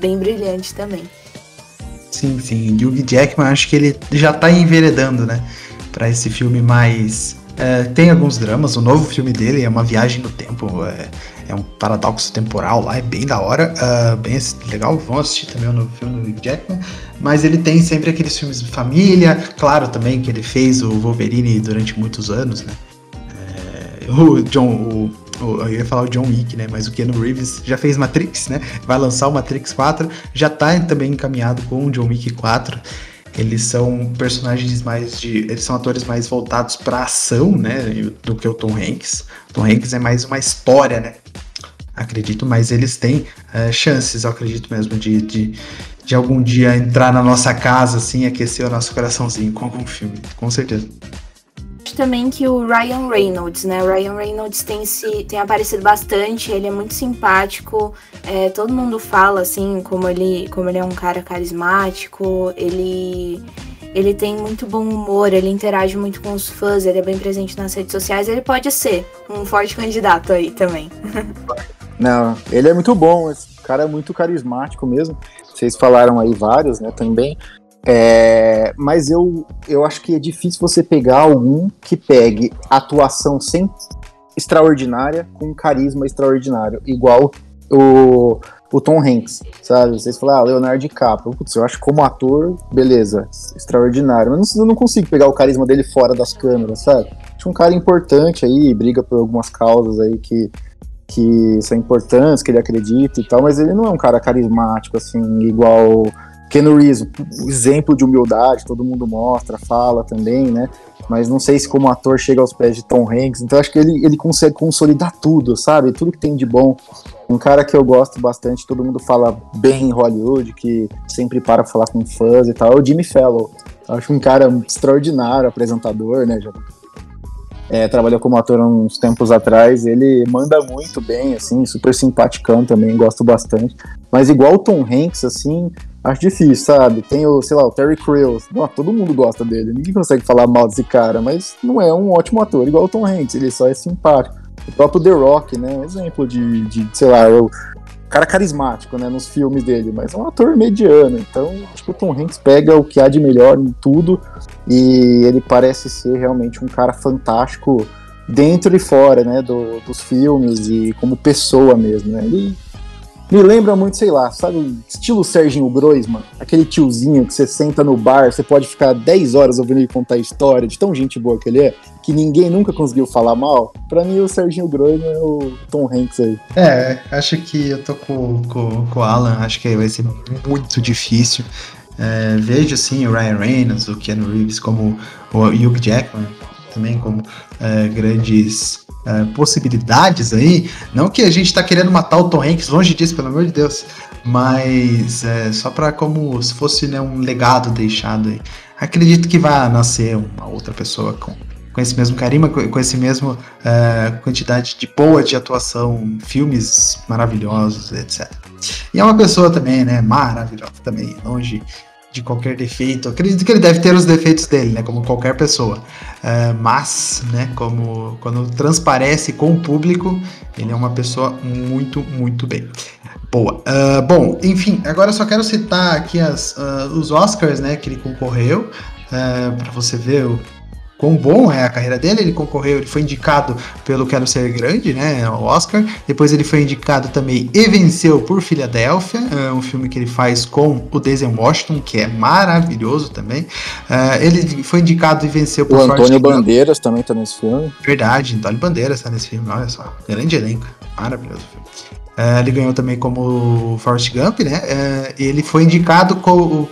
bem brilhante também. Sim, sim. Hugh Jackman, acho que ele já tá enveredando, né? Pra esse filme mais. É, tem alguns dramas, o novo filme dele é uma viagem no tempo, é, é um paradoxo temporal lá, é bem da hora, uh, bem legal, vão assistir também o novo filme do Hugh Jackman, mas ele tem sempre aqueles filmes de família, claro também que ele fez o Wolverine durante muitos anos, né? É, o John, o eu ia falar o John Wick, né? Mas o Keanu Reeves já fez Matrix, né? Vai lançar o Matrix 4, já tá também encaminhado com o John Wick 4. Eles são personagens mais de. Eles são atores mais voltados pra ação, né? Do que o Tom Hanks. Tom Hanks é mais uma história, né? Acredito, mas eles têm uh, chances, eu acredito mesmo, de, de, de algum dia entrar na nossa casa, assim, aquecer o nosso coraçãozinho com algum filme, com certeza também que o Ryan Reynolds, né? O Ryan Reynolds tem, se, tem aparecido bastante, ele é muito simpático, é, todo mundo fala assim, como ele, como ele é um cara carismático, ele, ele tem muito bom humor, ele interage muito com os fãs, ele é bem presente nas redes sociais, ele pode ser um forte candidato aí também. Não, ele é muito bom, esse cara é muito carismático mesmo. Vocês falaram aí vários, né, também. É, mas eu, eu acho que é difícil você pegar algum que pegue atuação sem extraordinária com carisma extraordinário, igual o, o Tom Hanks, sabe? Vocês falaram, ah, Leonardo DiCaprio. Putz, eu acho como ator, beleza, extraordinário. Mas eu não consigo pegar o carisma dele fora das câmeras, sabe? Acho um cara importante aí, briga por algumas causas aí que, que são importantes, que ele acredita e tal, mas ele não é um cara carismático, assim, igual Ken Reeves, exemplo de humildade, todo mundo mostra, fala também, né? Mas não sei se como ator chega aos pés de Tom Hanks, então acho que ele, ele consegue consolidar tudo, sabe? Tudo que tem de bom. Um cara que eu gosto bastante, todo mundo fala bem em Hollywood, que sempre para falar com fãs e tal, é o Jimmy Fallon. Acho um cara extraordinário, apresentador, né? Já é, trabalhou como ator uns tempos atrás, ele manda muito bem, assim, super simpaticão também, gosto bastante. Mas igual o Tom Hanks, assim, acho difícil, sabe? Tem o, sei lá, o Terry Crews. Não, todo mundo gosta dele. Ninguém consegue falar mal desse cara, mas não é um ótimo ator, igual o Tom Hanks. Ele só é simpático. O próprio The Rock, né? Um exemplo de, de sei lá, o cara carismático, né? Nos filmes dele, mas é um ator mediano. Então, acho que o Tom Hanks pega o que há de melhor em tudo e ele parece ser realmente um cara fantástico dentro e fora, né? Do, dos filmes e como pessoa mesmo, né? Ele me lembra muito, sei lá, sabe, estilo Serginho Groisman, aquele tiozinho que você senta no bar, você pode ficar 10 horas ouvindo ele contar história, de tão gente boa que ele é, que ninguém nunca conseguiu falar mal. Pra mim, o Serginho Groisman é o Tom Hanks aí. É, acho que eu tô com, com, com o Alan, acho que vai ser muito difícil. É, vejo sim o Ryan Reynolds, o Keanu Reeves como o Hugh Jackman também como é, grandes é, possibilidades aí. Não que a gente está querendo matar o Tom Hanks, longe disso, pelo amor de Deus. Mas é, só para como se fosse né, um legado deixado aí. Acredito que vai nascer uma outra pessoa com, com esse mesmo carisma, com, com esse mesmo é, quantidade de boa de atuação, filmes maravilhosos, etc. E é uma pessoa também, né, maravilhosa também, longe de qualquer defeito. Acredito que ele deve ter os defeitos dele, né? Como qualquer pessoa. Uh, mas, né? Como quando transparece com o público, ele é uma pessoa muito, muito bem. Boa. Uh, bom, enfim, agora só quero citar aqui as, uh, os Oscars, né? Que ele concorreu. para você ver o, quão bom é a carreira dele. Ele concorreu, ele foi indicado pelo Quero Ser Grande, né? O Oscar. Depois ele foi indicado também e venceu por Filadélfia, é um filme que ele faz com o Denzel Washington, que é maravilhoso também. Uh, ele foi indicado e venceu por O Antônio Bandeiras também tá nesse filme. Verdade, Antônio Bandeiras tá nesse filme, olha só. Grande elenco, maravilhoso filme. Uh, ele ganhou também como Forrest Gump, né? Uh, ele foi indicado com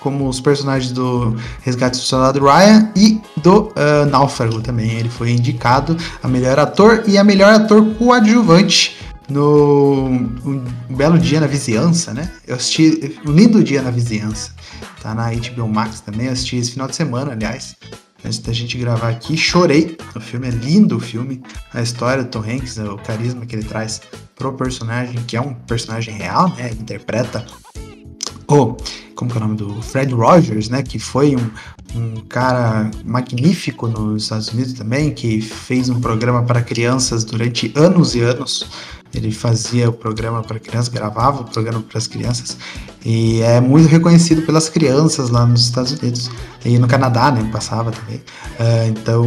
como os personagens do Resgate do Soldado Ryan e do uh, Náufrago também. Ele foi indicado a melhor ator e a melhor ator coadjuvante no um Belo Dia na Vizinhança, né? Eu assisti Um Lindo Dia na Vizinhança. Tá na HBO Max também. Eu assisti esse final de semana, aliás. Antes da gente gravar aqui, chorei. O filme é lindo, o filme. A história do Tom Hanks, o carisma que ele traz pro personagem, que é um personagem real, né? Ele interpreta o como é o nome do Fred Rogers, né, que foi um, um cara magnífico nos Estados Unidos também, que fez um programa para crianças durante anos e anos. Ele fazia o programa para crianças, gravava o programa para as crianças e é muito reconhecido pelas crianças lá nos Estados Unidos e no Canadá, né? Passava também. Uh, então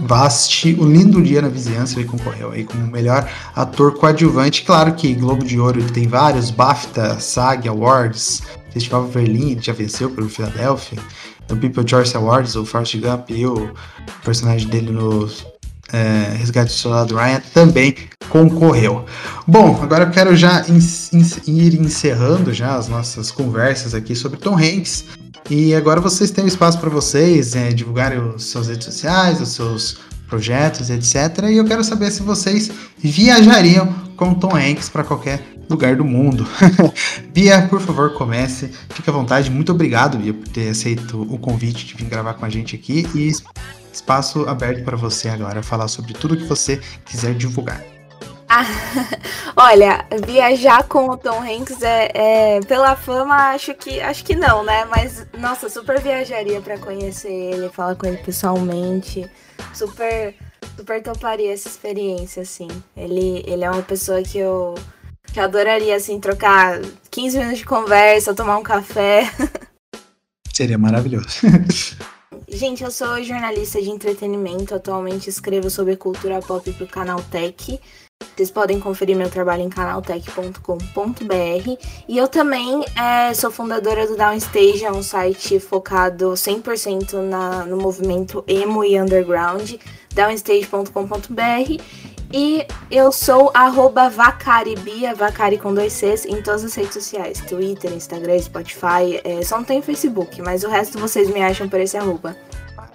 Vá assistir O Lindo Dia na Vizinhança, ele concorreu aí como melhor ator coadjuvante. Claro que Globo de Ouro tem vários, BAFTA, SAG Awards, Festival Berlim, ele já venceu pelo Philadelphia. No People Choice Awards, o Forrest Gump e o personagem dele no é, Resgate do Soldado Ryan também concorreu. Bom, agora eu quero já ir encerrando já as nossas conversas aqui sobre Tom Hanks. E agora vocês têm espaço para vocês é, divulgarem os seus redes sociais, os seus projetos, etc. E eu quero saber se vocês viajariam com Tom Hanks para qualquer lugar do mundo. Bia, por favor, comece. Fique à vontade. Muito obrigado, Bia, por ter aceito o convite de vir gravar com a gente aqui. E espaço aberto para você agora falar sobre tudo que você quiser divulgar. Ah, olha, viajar com o Tom Hanks é, é, pela fama, acho que acho que não, né? Mas nossa, super viajaria para conhecer ele, falar com ele pessoalmente, super super toparia essa experiência assim. Ele ele é uma pessoa que eu que eu adoraria assim trocar 15 minutos de conversa, tomar um café. Seria maravilhoso. Gente, eu sou jornalista de entretenimento. Atualmente escrevo sobre cultura pop pro canal Tech. Vocês podem conferir meu trabalho em canaltech.com.br. E eu também é, sou fundadora do Downstage, é um site focado 100% na, no movimento emo e underground, downstage.com.br. E eu sou arroba Vacaribia, Vacari com dois Cs, em todas as redes sociais. Twitter, Instagram, Spotify. É, só não tem Facebook, mas o resto vocês me acham por esse arroba.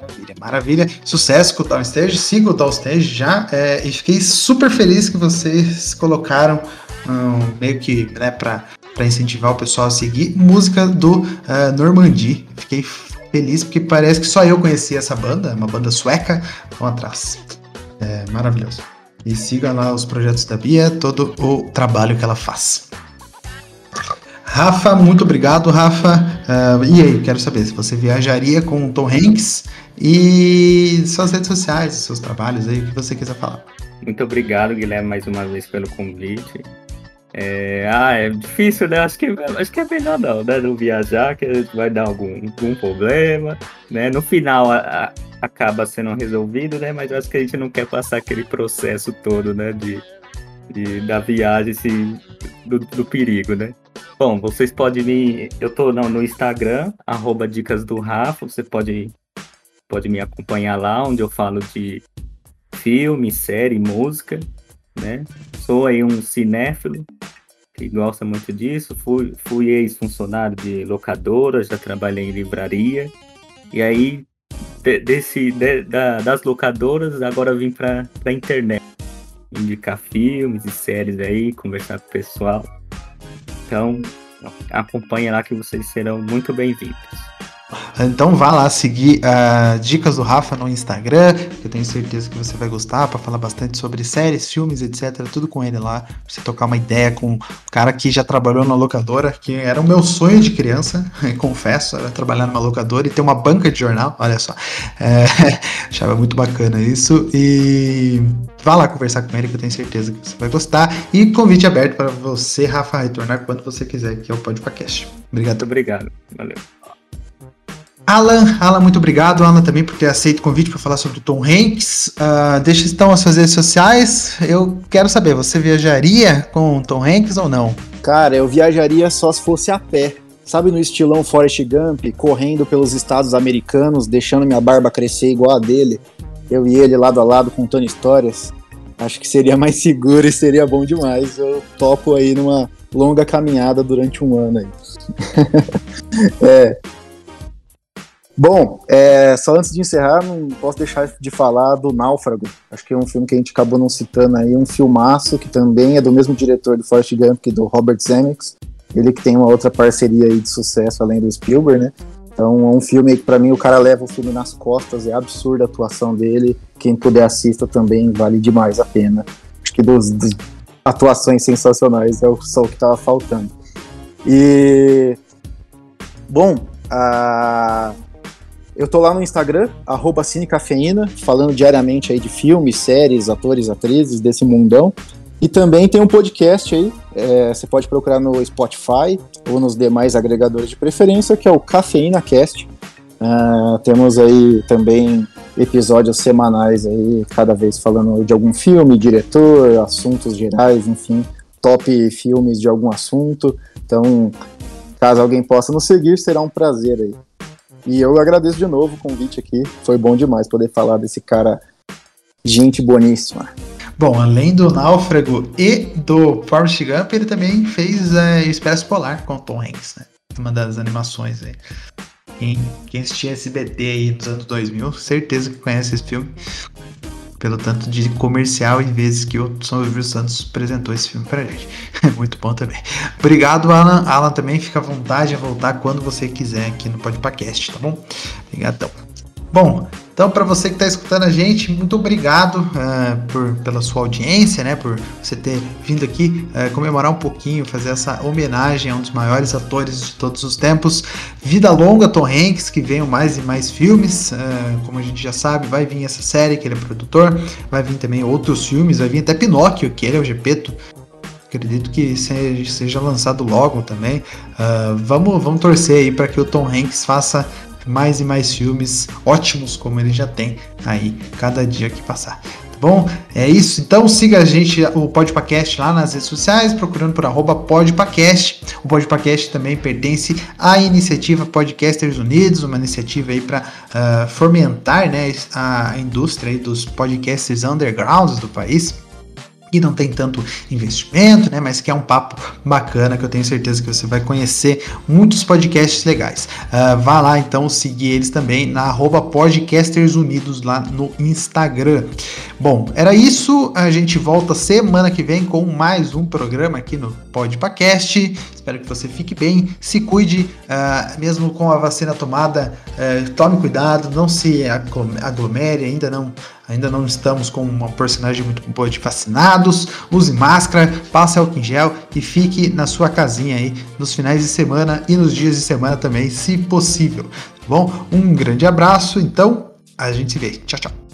Maravilha, maravilha. Sucesso com o Downstage. Siga o Downstage já. É, e fiquei super feliz que vocês colocaram um, meio que né, para incentivar o pessoal a seguir música do uh, Normandie. Fiquei feliz porque parece que só eu conhecia essa banda, uma banda sueca. Vão atrás. É maravilhoso. E siga lá os projetos da Bia, todo o trabalho que ela faz. Rafa, muito obrigado, Rafa. Uh, e aí, quero saber se você viajaria com o Tom Hanks e suas redes sociais, seus trabalhos aí, o que você quiser falar. Muito obrigado, Guilherme, mais uma vez pelo convite. É, ah, é difícil, né? Acho que, acho que é melhor não, né? Não viajar, que vai dar algum, algum problema, né? No final a, a, acaba sendo resolvido, né? Mas acho que a gente não quer passar aquele processo todo, né? De, de da viagem, assim, do, do perigo, né? Bom, vocês podem me. Eu tô não, no Instagram, arroba Dicas do Rafa, você pode pode me acompanhar lá, onde eu falo de filme, série, música, né? Sou aí um cinéfilo que gosta muito disso. Fui, fui ex-funcionário de locadora, já trabalhei em livraria. E aí, de, desse, de, da, das locadoras, agora vim para a internet. Indicar filmes e séries aí, conversar com o pessoal. Então, acompanhe lá que vocês serão muito bem-vindos. Então vá lá seguir uh, dicas do Rafa no Instagram, que eu tenho certeza que você vai gostar, para falar bastante sobre séries, filmes, etc. Tudo com ele lá, pra você tocar uma ideia com um cara que já trabalhou na locadora, que era o meu sonho de criança, confesso, era trabalhar numa locadora e ter uma banca de jornal, olha só. É, achava muito bacana isso. E vá lá conversar com ele, que eu tenho certeza que você vai gostar. E convite aberto para você, Rafa, retornar quando você quiser, que é o Podcast. Obrigado. Muito obrigado. Valeu. Alan, Alan, muito obrigado, Alan, também por ter aceito o convite para falar sobre o Tom Hanks. Uh, deixa então as suas redes sociais. Eu quero saber, você viajaria com o Tom Hanks ou não? Cara, eu viajaria só se fosse a pé. Sabe no estilão Forrest Gump, correndo pelos estados americanos, deixando minha barba crescer igual a dele. Eu e ele lado a lado contando histórias. Acho que seria mais seguro e seria bom demais. Eu topo aí numa longa caminhada durante um ano aí. é, Bom, é, só antes de encerrar, não posso deixar de falar do Náufrago. Acho que é um filme que a gente acabou não citando aí, um filmaço que também é do mesmo diretor do Forrest Gump que do Robert Zemeckis. Ele que tem uma outra parceria aí de sucesso além do Spielberg, né? Então é um filme que para mim o cara leva o filme nas costas, é absurda a atuação dele. Quem puder assista também vale demais a pena. Acho que dos, dos atuações sensacionais é só o que tava faltando. E bom, a eu tô lá no Instagram, Cinecafeína, falando diariamente aí de filmes, séries, atores, atrizes desse mundão. E também tem um podcast aí, é, você pode procurar no Spotify ou nos demais agregadores de preferência, que é o Cafeína Cast. Uh, temos aí também episódios semanais aí, cada vez falando de algum filme, diretor, assuntos gerais, enfim, top filmes de algum assunto. Então, caso alguém possa nos seguir, será um prazer aí. E eu agradeço de novo o convite aqui. Foi bom demais poder falar desse cara, gente boníssima. Bom, além do Náufrago e do Forrest Gump, ele também fez é, Expresso Polar com Tom Hanks, né? Uma das animações aí. Quem, quem assistia SBT aí nos anos 2000, certeza que conhece esse filme pelo tanto de comercial e vezes que o São Silvio Santos apresentou esse filme pra gente. É muito bom também. Obrigado, Alan. Alan também fica à vontade a voltar quando você quiser aqui no Podpacast, tá bom? Obrigadão. Bom, então, para você que está escutando a gente, muito obrigado uh, por, pela sua audiência, né? Por você ter vindo aqui uh, comemorar um pouquinho, fazer essa homenagem a um dos maiores atores de todos os tempos. Vida longa, Tom Hanks, que venham mais e mais filmes. Uh, como a gente já sabe, vai vir essa série que ele é produtor, vai vir também outros filmes, vai vir até Pinóquio, que ele é o Gepeto. Acredito que seja lançado logo também. vamos, vamos torcer aí para que o Tom Hanks faça mais e mais filmes ótimos como ele já tem aí cada dia que passar. Tá bom? É isso. Então siga a gente, o Podpacast, lá nas redes sociais, procurando por arroba Podpacast. O Podpacast também pertence à iniciativa Podcasters Unidos, uma iniciativa aí para uh, ah, fomentar né, a indústria dos podcasters undergrounds do país que não tem tanto investimento, né? Mas que é um papo bacana que eu tenho certeza que você vai conhecer muitos podcasts legais. Uh, vá lá então seguir eles também na arroba Podcasters Unidos lá no Instagram. Bom, era isso. A gente volta semana que vem com mais um programa aqui no Podpacast. Espero que você fique bem, se cuide, uh, mesmo com a vacina tomada, uh, tome cuidado, não se aglomere, ainda não Ainda não estamos com uma porcentagem muito boa de vacinados. Use máscara, passe álcool em gel e fique na sua casinha aí nos finais de semana e nos dias de semana também, se possível. Tá bom? Um grande abraço. Então, a gente se vê. Tchau, tchau.